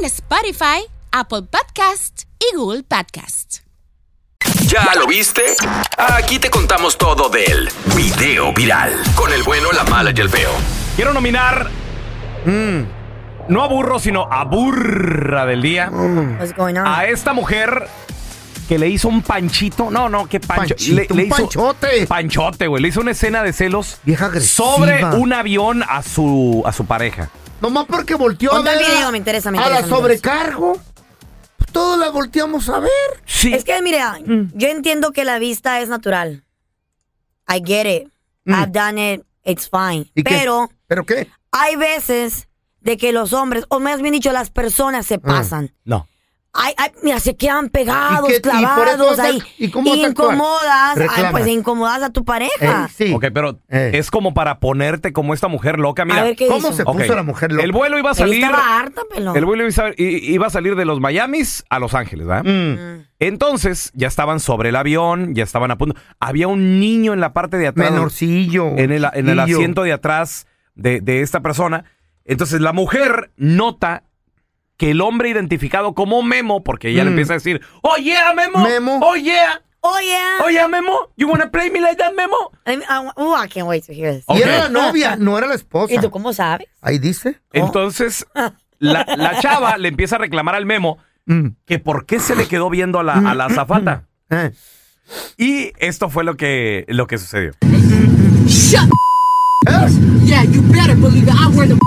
en Spotify, Apple Podcast y Google Podcast. ¿Ya lo viste? Aquí te contamos todo del video viral. Con el bueno, la mala y el feo. Quiero nominar. mm, no a burro, sino a burra del día. What's going on? A esta mujer que le hizo un panchito. No, no, que pancho. Panchito, un panchote. Panchote, güey. Le hizo una escena de celos Vieja agresiva. sobre un avión a su, a su pareja. Nomás porque volteó a ver video, me interesa, me a la me sobrecargo. Pues todos la volteamos a ver. Sí. Es que, mira, yo entiendo que la vista es natural. I get it. Mm. I've done it. It's fine. ¿Y qué? Pero ¿Pero qué? hay veces de que los hombres, o más bien dicho, las personas se pasan. No. Ay, ay, mira, se quedan pegados, ¿Y qué- y por eso clavados ahí. y cómo vas a actuar? incomodas. Ay, pues incomodas a tu pareja. Eh, sí. Ok, pero Eh. es como para ponerte como esta mujer loca. Mira, a ver qué ¿Cómo hizo. se Ok. puso la mujer loca? el vuelo iba a Él salir. estaba harta, pelón. El vuelo iba a, i- iba a salir de los Miamis a Los Ángeles, ¿verdad? Mm. Entonces, ya estaban sobre el avión, ya estaban a punto. Había un niño en la parte de atrás. Menorcillo. En el, en el chiquillo. asiento de atrás de, de esta persona. Entonces, la mujer nota que el hombre identificado como Memo, porque ella le Mm. empieza a decir, oh yeah, Memo. Memo. Oh yeah. Oh, yeah. Oh yeah, Memo. You wanna play me like that, Memo? I, I- oh, I can't wait to hear this. Ok. Y era la novia, no era la esposa. ¿Y tú cómo sabes? Ahí dice. Entonces, la, la chava le empieza a reclamar al Memo Mm. que por qué se le quedó viendo a la, a la azafata. Eh. Y esto fue lo que, lo que sucedió. Yeah, you better believe it. I wear the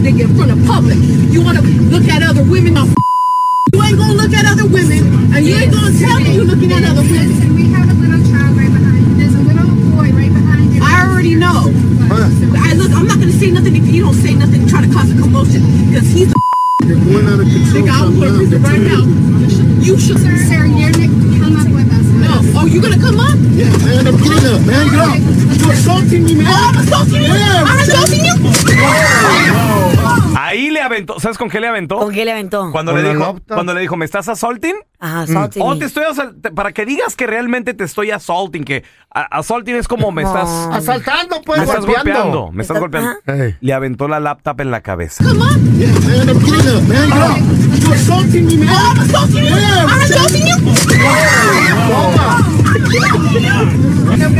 nigga in front of public. You wanna look at other women? I'll you ain't gonna look at other women, and you ain't gonna tell me you're looking at other women. And We have a little child right behind you. There's a little boy right behind you. I already know. I look. I'm not gonna say nothing if you don't say nothing. Try to cause a commotion because he's a nigga. I'll put it right now. You should. Sir, you're Ahí le aventó, ¿sabes con qué le aventó? ¿Con qué le aventó? Cuando le dijo, cuando le dijo, ¿me estás assaulting? Ajá, salty O. Oh, te estoy para que digas que realmente te estoy assaulting, que assaulting es como me estás, Asaltando, pues, me estás golpeando. me estás golpeando. Le aventó la laptop en la cabeza. Come. Yeah, man, I'm man. Get up. You're assaulting me, man. Oh, I'm assaulting you. I'm assaulting you.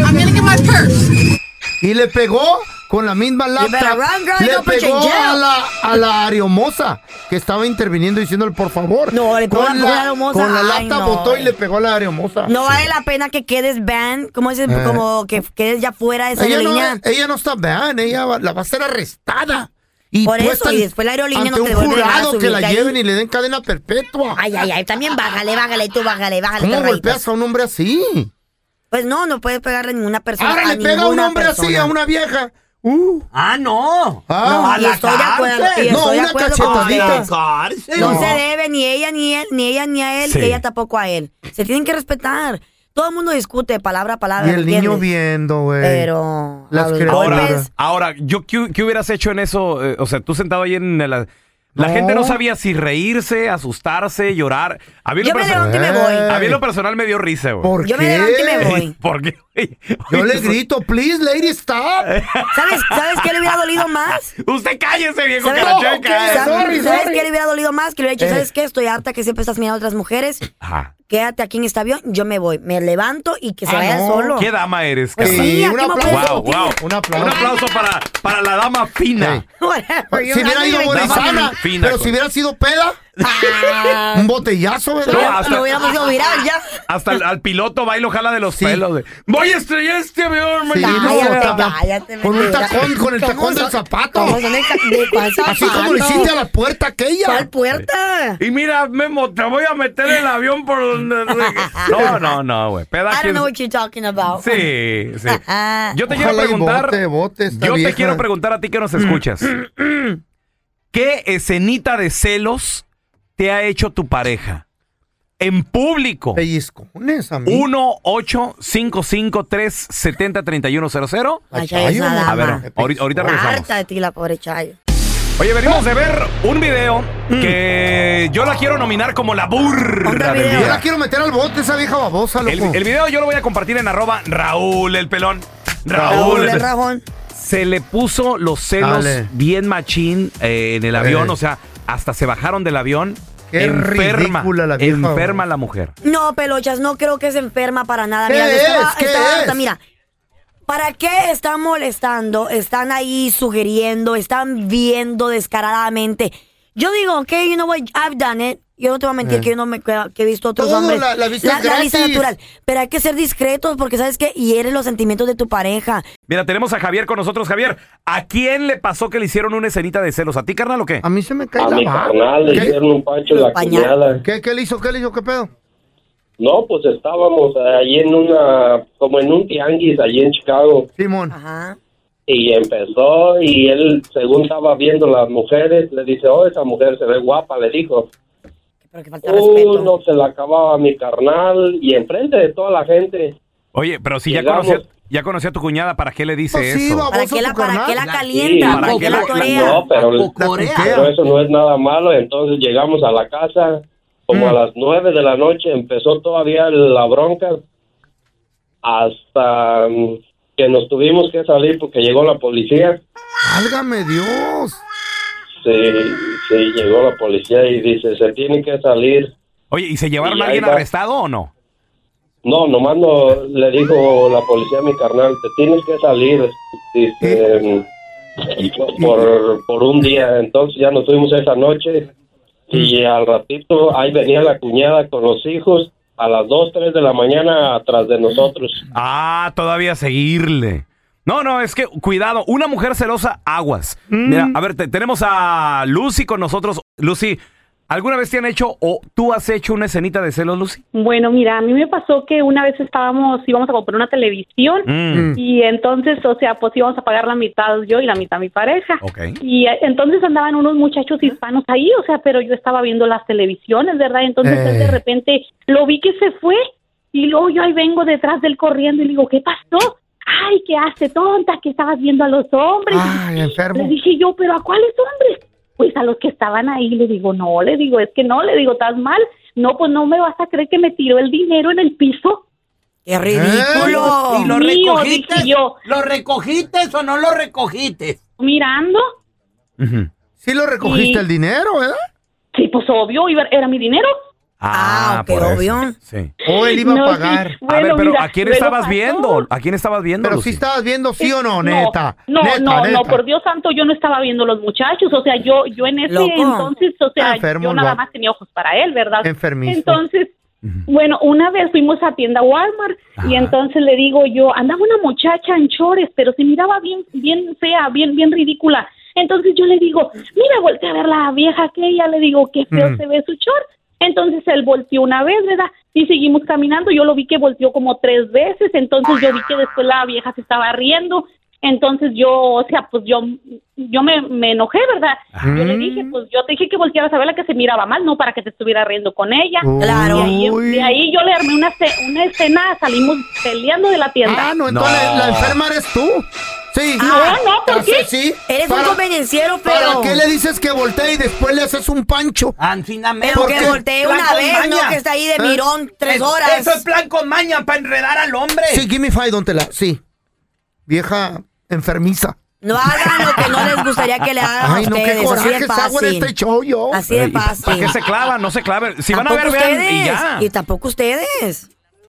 I'm gonna get my purse. Y le pegó con la misma laptop. run, le pegó a la, a la areomosa que estaba interviniendo diciéndole por favor. No, le pegó con la la. Con la laptop no. botó y le pegó a la areomosa. No vale la pena que quedes ban, como dices, Eh. como que quedes ya fuera de esa ella, línea. no, ella no está vean, ella va- la va a ser arrestada. Y Por eso, y después la aerolínea no te un jurado que la ahí. lleven y le den cadena perpetua. Ay, ay, ay, también bájale, bájale, tú bájale, bájale. ¿Cómo golpeas a un hombre así? Pues no, no puedes pegarle a ninguna persona. Ahora a le pega a un hombre así a una vieja. Uh, Ah, no. ah, No, y estoy de acuerdo, y No, estoy una cachetadita. No, se debe ni ella ni él, ni ella ni a él, Sí. ni ella tampoco a él. Se tienen que respetar. Todo el mundo discute palabra a palabra. Y el ¿me niño viendo, güey. Pero Las a los criaturas. golpes, Ahora, yo, ¿qué, qué hubieras hecho en eso? Eh, o sea, tú sentado ahí en la... La No. gente no sabía si reírse, asustarse, llorar. A mí, en Yo lo me perso- levanto y me voy. a mí en lo personal me dio risa, güey. ¿Por Yo qué? me levanto y me voy. ¿Por qué? Oye, Yo le grito, please, lady, stop. ¿Sabes, ¿Sabes qué le hubiera dolido más? Usted cállese, viejo ¿Sabes. ¿sabes- sorry, ¿sabes sorry. qué le hubiera dolido más que le he dicho, Eh. ¿sabes qué? Estoy harta que siempre estás mirando a otras mujeres. Ajá. Quédate aquí en este avión, yo me voy. Me levanto y que se Ah, vaya no. solo. ¿Qué dama eres, Pues Carla? sí, un no aplauso. Wow, wow. Un aplauso. Un aplauso para, para la dama fina. Sí. Si hubiera ido Fina, pero con- si hubiera sido peda, un botellazo, ¿verdad? No, hasta- Lo hubiéramos ido viral ya. Hasta el- al piloto va y lo jala de los Sí. pelos. de, Voy a estrellar este avión. Sí, mañana". no, Cállate, con un tacón, con el ¿Cómo tacón del zapato. ¿Cómo son el ta- de cuál Así como le zapato? hiciste a la puerta aquella. ¿Cuál puerta? Y mira, Memo, te voy a meter el avión por donde... No, no, no, güey. Peda, I don't ¿quién- know what you're talking about. Sí, sí. Yo te Ojalá quiero preguntar... bote, bote esta yo te quiero preguntar a ti que nos escuchas. ¿Qué escenita de celos te ha hecho tu pareja? En público. Pellizcones a mí. 1-855-370-3100. Ay, Chayo es una A ver, ahorita, ahorita regresamos. Harta de ti, la pobre Chayo. Oye, venimos de ver un video que yo la quiero nominar como la burra del video. Yo la quiero meter al bote, esa vieja babosa, loco. El, el video yo lo voy a compartir en arroba Raúl el pelón. Raúl, Raúl el rajón. Se le puso los celos Dale. bien machín eh, en el avión, Eh. o sea, hasta se bajaron del avión. Qué enferma, ridícula la vieja, enferma güey. la mujer. No, pelochas, no creo que se enferma para nada. ¿Qué Mira, es? estaba- ¿Qué estaba es? harta, Mira, ¿para qué están molestando? Están ahí sugiriendo, están viendo descaradamente. Yo digo, ok, you know what, I've done it. Yo no te voy a mentir Eh. que yo no me que he visto otros Todo hombres. la- la vista es la vista natural. Pero hay que ser discretos porque sabes que hieres los sentimientos de tu pareja. Mira, tenemos a Javier con nosotros. Javier, ¿a quién le pasó que le hicieron una escenita de celos? ¿A ti, carnal, o qué? A mí se me cae A la mi carnal le ¿Qué? hicieron un pancho en la cuñada. ¿Qué, ¿Qué le hizo? ¿Qué le hizo? ¿Qué pedo? No, pues estábamos ahí en una, como en un tianguis allí en Chicago. Simón. Ajá. Y empezó y él, según estaba viendo las mujeres, le dice, oh, esa mujer se ve guapa, le dijo. Pero que falta Uh, respeto. no se la acababa mi carnal y enfrente de toda la gente. Oye, pero si ya conocía, ya conocía a tu cuñada, ¿para qué le dice Pues sí, eso? baboso ¿Para qué la, tu para carnal. qué la calienta? Sí, ¿Para ¿para qué qué la la- torea? No, pero eso no es nada malo. Entonces llegamos a la casa, como a Mm. las nueve de la noche, empezó todavía la bronca hasta mm, que nos tuvimos que salir porque llegó la policía. Válgame Dios. Sí, sí, llegó la policía y dice, se tiene que salir. Oye, ¿y se llevaron Y a alguien va. arrestado o no? No, nomás no, le dijo la policía a mi carnal, te tienes que salir, dice, por, por un día. Entonces ya nos fuimos esa noche y al ratito ahí venía la cuñada con los hijos a las 2, 3 de la mañana atrás de nosotros. Ah, todavía seguirle. No, no, es que cuidado, una mujer celosa, aguas. Mira, a ver, te- tenemos a Lucy con nosotros. Lucy, ¿alguna vez te han hecho o tú has hecho una escenita de celos, Lucy? Bueno, mira, a mí me pasó que una vez estábamos, íbamos a comprar una televisión Mm, y entonces, o sea, pues íbamos a pagar la mitad yo y la mitad mi pareja. Ok. Y eh, entonces andaban unos muchachos hispanos ahí, o sea, pero yo estaba viendo las televisiones, ¿verdad? Entonces él Eh. de repente lo vi que se fue y luego yo ahí vengo detrás del corriendo y le digo, ¿qué pasó? Ay, ¿qué hace, tonta? Que estabas viendo a los hombres. Ay, enfermo. Le dije yo, ¿pero a cuáles hombres? Pues a los que estaban ahí. Le digo, no, le digo, es que no, le digo, estás mal. No, pues no me vas a creer que me tiró el dinero en el piso. ¡Qué ridículo! ¿Y lo Mío, recogiste? dije yo. ¿Lo recogiste o no lo recogiste? Mirando, ujú. Sí lo recogiste Y- el dinero, ¿verdad? sí, pues obvio, iba- era mi dinero. Ah, eso. obvio. Sí. O él iba No, a sí. pagar. a ver, pero mira, ¿a quién estabas pasó. viendo? ¿A quién estabas viendo, Pero Lucy? sí estabas viendo sí o no, neta. No, Neta, no, neta. no, por Dios santo, yo no estaba viendo los muchachos, o sea, yo, yo en ese Loco. entonces, o sea, Ah, enfermo yo nada más tenía ojos para él, ¿verdad? Enfermizo. Entonces, bueno, una vez fuimos a tienda Walmart y entonces le digo yo, andaba una muchacha en chores, pero se miraba bien, bien fea, bien, bien ridícula. Entonces yo le digo, mira, volteé a ver la vieja aquella, le digo, qué feo Mm. se ve su short. Entonces él volteó una vez, ¿verdad? Y seguimos caminando. Yo lo vi que volteó como tres veces. Entonces yo vi que después la vieja se estaba riendo. Entonces yo, o sea, pues yo, yo me, me enojé, ¿verdad? Yo le dije, pues yo te dije que voltearas a ver la que se miraba mal, no para que te estuviera riendo con ella. Claro. De ahí, de ahí yo le armé una, una escena, salimos peleando de la tienda. Ah, no, entonces No. la enferma eres tú. Sí. No, no, ¿por Así qué? Sí. Eres un Para- convenienciero, ¿Para pero... qué le dices que voltee y después le haces un pancho? Ancinamente. Pero ¿Por que voltee una vez, maña. no que está ahí de ¿Eh? mirón tres Es- horas. Eso es plan con maña para enredar al hombre. Sí, give me five, don Tela. Sí. Vieja enfermiza. No hagan lo que no les gustaría que le hagan Ay, a no, qué ustedes. así coraje de hago en fácil. este show yo. Así de Ey, ¿Para fácil. qué se clavan? No se claven. Si van a ver, vean y ustedes. ya. Y tampoco ustedes.